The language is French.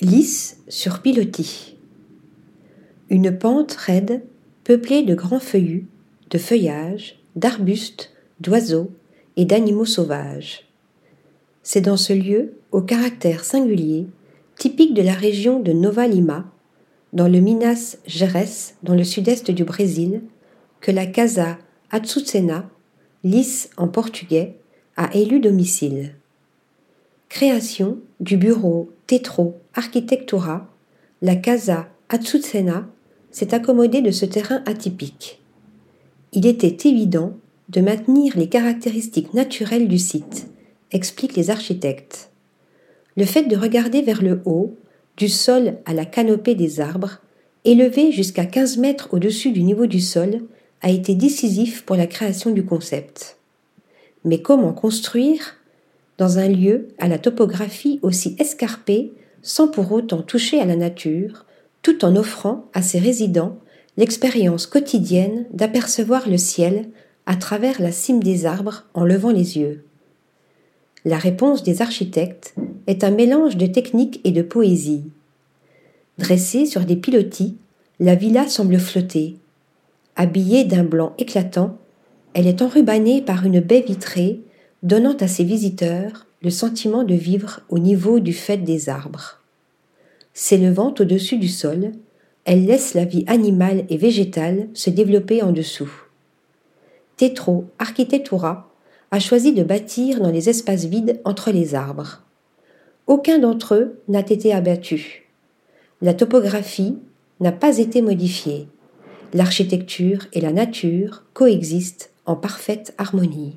Lisse sur pilotis. Une pente raide, peuplée de grands feuillus, de feuillages, d'arbustes, d'oiseaux et d'animaux sauvages. C'est dans ce lieu, au caractère singulier, typique de la région de Nova Lima, dans le Minas Gerais, dans le sud-est du Brésil, que la Casa Atsucena, lisse en portugais, a élu domicile. Création du bureau Tetro Architectura, la Casa Atsucena s'est accommodée de ce terrain atypique. Il était évident de maintenir les caractéristiques naturelles du site, expliquent les architectes. Le fait de regarder vers le haut, du sol à la canopée des arbres, élevé jusqu'à 15 mètres au-dessus du niveau du sol, a été décisif pour la création du concept. Mais comment construire dans un lieu à la topographie aussi escarpée sans pour autant toucher à la nature, tout en offrant à ses résidents l'expérience quotidienne d'apercevoir le ciel à travers la cime des arbres en levant les yeux. La réponse des architectes est un mélange de technique et de poésie. Dressée sur des pilotis, la villa semble flotter. Habillée d'un blanc éclatant, elle est enrubannée par une baie vitrée donnant à ses visiteurs le sentiment de vivre au niveau du fait des arbres. S'élevant au-dessus du sol, elle laisse la vie animale et végétale se développer en dessous. Tetro Architectura a choisi de bâtir dans les espaces vides entre les arbres. Aucun d'entre eux n'a été abattu. La topographie n'a pas été modifiée. L'architecture et la nature coexistent en parfaite harmonie.